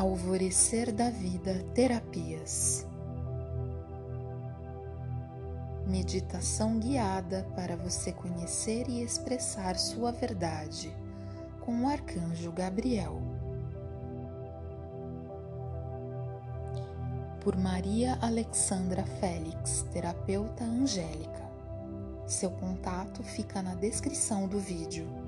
Alvorecer da Vida Terapias Meditação guiada para você conhecer e expressar sua verdade com o Arcanjo Gabriel. Por Maria Alexandra Félix, terapeuta angélica. Seu contato fica na descrição do vídeo.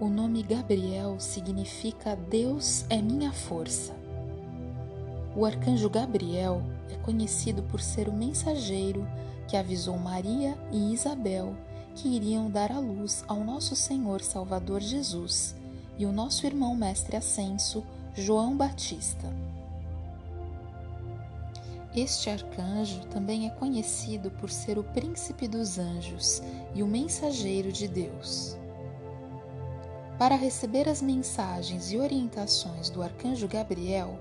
O nome Gabriel significa Deus é minha força. O arcanjo Gabriel é conhecido por ser o mensageiro que avisou Maria e Isabel que iriam dar a luz ao nosso Senhor Salvador Jesus e o nosso irmão mestre ascenso, João Batista. Este arcanjo também é conhecido por ser o príncipe dos anjos e o mensageiro de Deus. Para receber as mensagens e orientações do arcanjo Gabriel,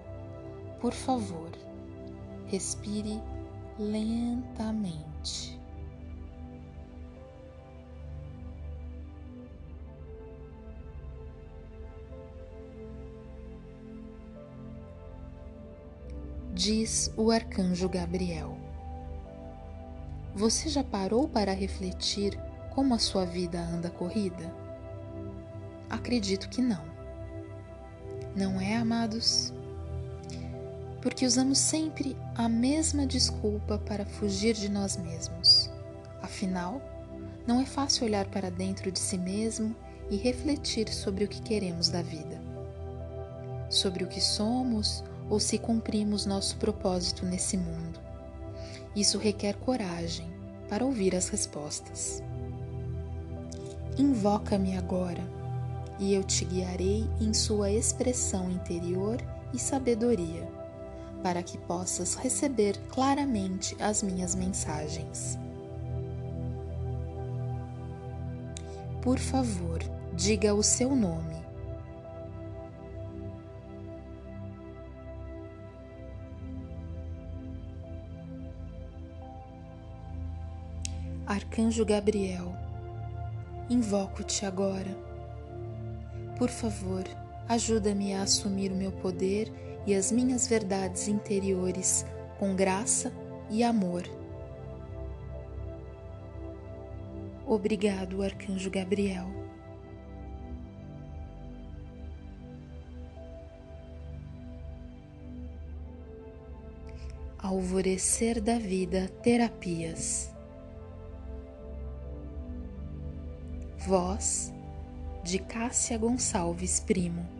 por favor, respire lentamente. Diz o arcanjo Gabriel. Você já parou para refletir como a sua vida anda corrida? Acredito que não. Não é, amados? Porque usamos sempre a mesma desculpa para fugir de nós mesmos. Afinal, não é fácil olhar para dentro de si mesmo e refletir sobre o que queremos da vida, sobre o que somos ou se cumprimos nosso propósito nesse mundo. Isso requer coragem para ouvir as respostas. Invoca-me agora e eu te guiarei em sua expressão interior e sabedoria, para que possas receber claramente as minhas mensagens. Por favor, diga o seu nome. Arcanjo Gabriel, invoco-te agora por favor, ajuda-me a assumir o meu poder e as minhas verdades interiores com graça e amor. Obrigado, Arcanjo Gabriel. Alvorecer da Vida Terapias. Voz de Cássia Gonçalves Primo.